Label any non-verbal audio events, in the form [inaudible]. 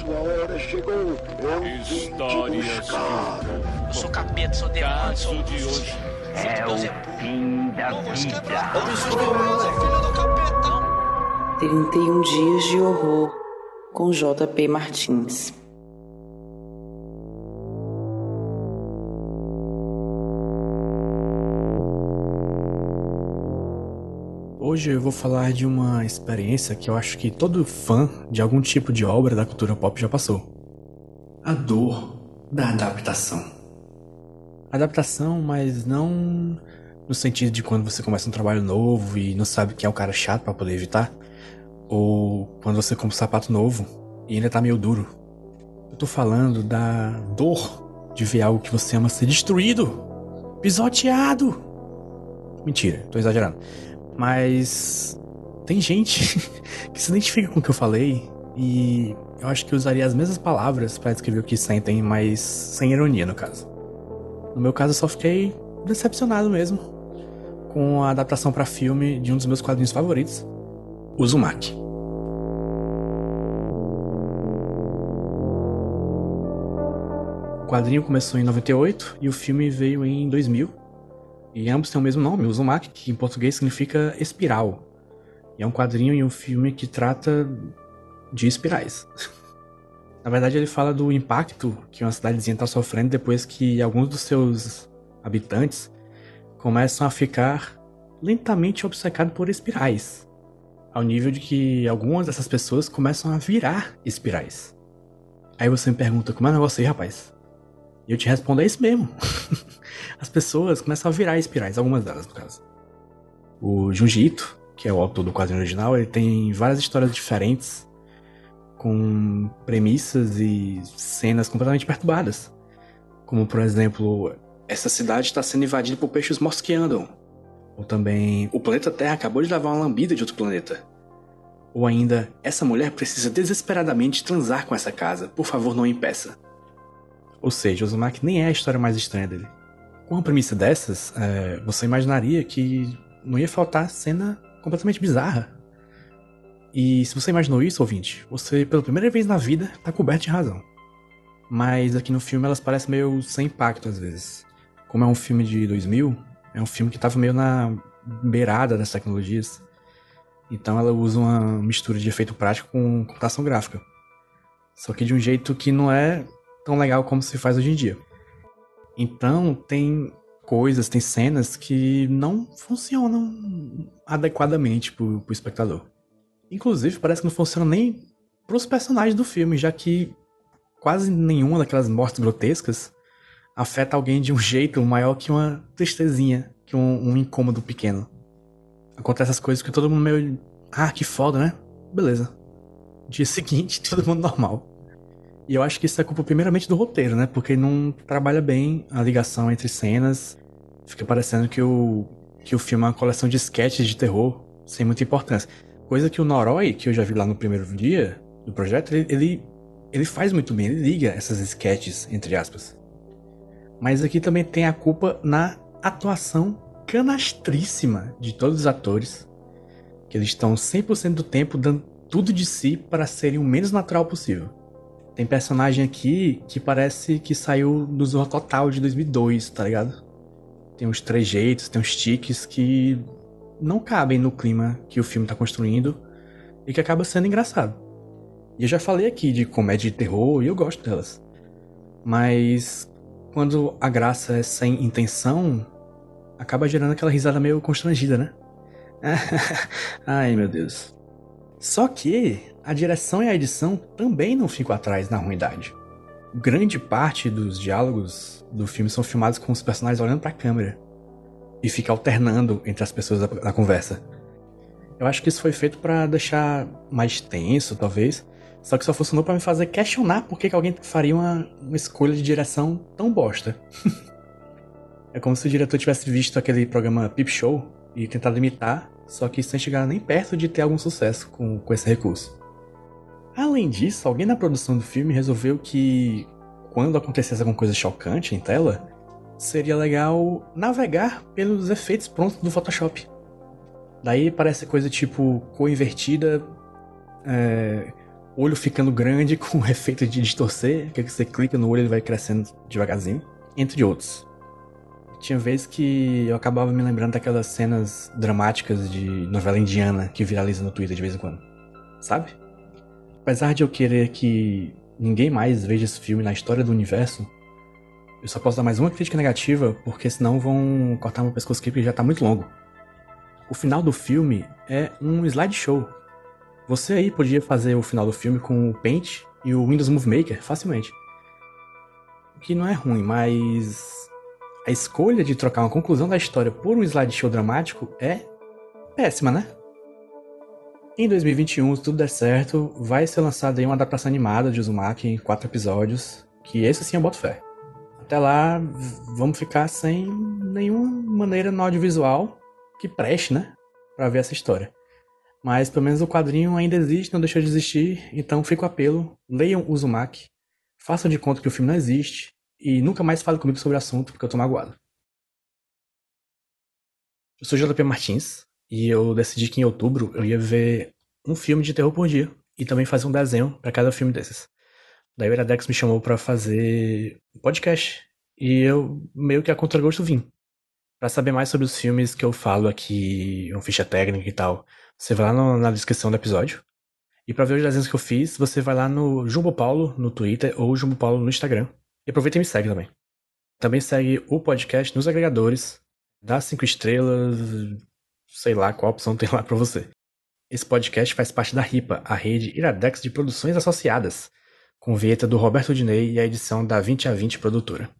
sua hora chegou. Eu vim te buscar. Eu sou capeta, sou demônio, sou de hoje. É o fim da vida. 31 dias de horror com JP Martins. Hoje eu vou falar de uma experiência que eu acho que todo fã de algum tipo de obra da cultura pop já passou. A dor da adaptação. Adaptação, mas não no sentido de quando você começa um trabalho novo e não sabe quem é o cara chato para poder evitar, ou quando você compra um sapato novo e ainda tá meio duro. Eu tô falando da dor de ver algo que você ama ser destruído, pisoteado. Mentira, tô exagerando. Mas tem gente [laughs] que se identifica com o que eu falei e eu acho que usaria as mesmas palavras para descrever o que sentem, mas sem ironia no caso. No meu caso, eu só fiquei decepcionado mesmo com a adaptação para filme de um dos meus quadrinhos favoritos, Uzumaki. O quadrinho começou em 98 e o filme veio em 2000. E ambos têm o mesmo nome, Uzumaki, que em português significa espiral. E é um quadrinho e um filme que trata de espirais. [laughs] Na verdade, ele fala do impacto que uma cidadezinha está sofrendo depois que alguns dos seus habitantes começam a ficar lentamente obcecados por espirais. Ao nível de que algumas dessas pessoas começam a virar espirais. Aí você me pergunta, como é o negócio aí, rapaz? E eu te respondo, é isso mesmo. [laughs] As pessoas começam a virar espirais, algumas delas, no caso. O Junji Ito, que é o autor do quadrinho original, ele tem várias histórias diferentes, com premissas e cenas completamente perturbadas. Como, por exemplo, essa cidade está sendo invadida por peixes mosqueando. Ou também, o planeta Terra acabou de levar uma lambida de outro planeta. Ou ainda, essa mulher precisa desesperadamente transar com essa casa, por favor não impeça. Ou seja, Uzumaki nem é a história mais estranha dele. Com uma premissa dessas, é, você imaginaria que não ia faltar cena completamente bizarra. E se você imaginou isso, ouvinte, você pela primeira vez na vida tá coberto de razão. Mas aqui no filme elas parecem meio sem impacto às vezes. Como é um filme de 2000, é um filme que tava meio na beirada das tecnologias. Então ela usa uma mistura de efeito prático com computação gráfica. Só que de um jeito que não é tão legal como se faz hoje em dia. Então tem coisas, tem cenas que não funcionam adequadamente pro, pro espectador. Inclusive, parece que não funciona nem pros personagens do filme, já que quase nenhuma daquelas mortes grotescas afeta alguém de um [laughs] jeito maior que uma tristezinha, que um, um incômodo pequeno. Acontece essas coisas que todo mundo meio. Ah, que foda, né? Beleza. Dia [laughs] seguinte, todo mundo normal. E eu acho que isso é culpa primeiramente do roteiro, né? Porque não trabalha bem a ligação entre cenas. Fica parecendo que o, que o filme é uma coleção de sketches de terror sem muita importância. Coisa que o Noroi, que eu já vi lá no primeiro dia do projeto, ele, ele, ele faz muito bem, ele liga essas sketches, entre aspas. Mas aqui também tem a culpa na atuação canastríssima de todos os atores, que eles estão 100% do tempo dando tudo de si para serem o menos natural possível. Tem personagem aqui que parece que saiu do Zorro Total de 2002, tá ligado? Tem uns trejeitos, tem uns tiques que não cabem no clima que o filme tá construindo e que acaba sendo engraçado. E eu já falei aqui de comédia de terror e eu gosto delas. Mas quando a graça é sem intenção, acaba gerando aquela risada meio constrangida, né? [laughs] Ai meu Deus. Só que a direção e a edição também não ficam atrás na ruindade. Grande parte dos diálogos do filme são filmados com os personagens olhando para a câmera e fica alternando entre as pessoas na conversa. Eu acho que isso foi feito para deixar mais tenso, talvez, só que só funcionou para me fazer questionar por que, que alguém faria uma, uma escolha de direção tão bosta. [laughs] é como se o diretor tivesse visto aquele programa Peep Show e tentado imitar, só que sem chegar nem perto de ter algum sucesso com, com esse recurso. Além disso, alguém na produção do filme resolveu que, quando acontecesse alguma coisa chocante em tela, seria legal navegar pelos efeitos prontos do Photoshop. Daí parece coisa tipo cor invertida, é, olho ficando grande [laughs] com o efeito de distorcer, que você clica no olho ele vai crescendo devagarzinho, entre outros. Tinha vezes que eu acabava me lembrando daquelas cenas dramáticas de novela indiana que viraliza no Twitter de vez em quando. Sabe? Apesar de eu querer que ninguém mais veja esse filme na história do universo, eu só posso dar mais uma crítica negativa, porque senão vão cortar meu pescoço aqui porque já tá muito longo. O final do filme é um slideshow. Você aí podia fazer o final do filme com o Paint e o Windows Movie Maker facilmente. O que não é ruim, mas a escolha de trocar uma conclusão da história por um slideshow dramático é péssima, né? Em 2021, se tudo der certo, vai ser lançada aí uma adaptação animada de Uzumaki em quatro episódios, que esse sim eu boto fé. Até lá, vamos ficar sem nenhuma maneira no audiovisual que preste, né? Pra ver essa história. Mas pelo menos o quadrinho ainda existe, não deixou de existir, então fica o apelo, leiam Uzumaki, façam de conta que o filme não existe, e nunca mais fale comigo sobre o assunto, porque eu tô magoado. Eu sou JP Martins e eu decidi que em outubro eu ia ver um filme de terror por dia e também fazer um desenho para cada filme desses. Daí o Iradex me chamou para fazer um podcast e eu meio que a contragosto vim. Para saber mais sobre os filmes que eu falo aqui, uma ficha técnica e tal, você vai lá no, na descrição do episódio. E para ver os desenhos que eu fiz, você vai lá no Jumbo Paulo no Twitter ou Jumbo Paulo no Instagram. E aproveita e me segue também. Também segue o podcast nos agregadores, dá cinco estrelas, sei lá qual opção [laughs] tem lá para você. Esse podcast faz parte da RIPA, a rede Iradex de Produções Associadas, com vinheta do Roberto Dinei e a edição da 20 a 20 Produtora.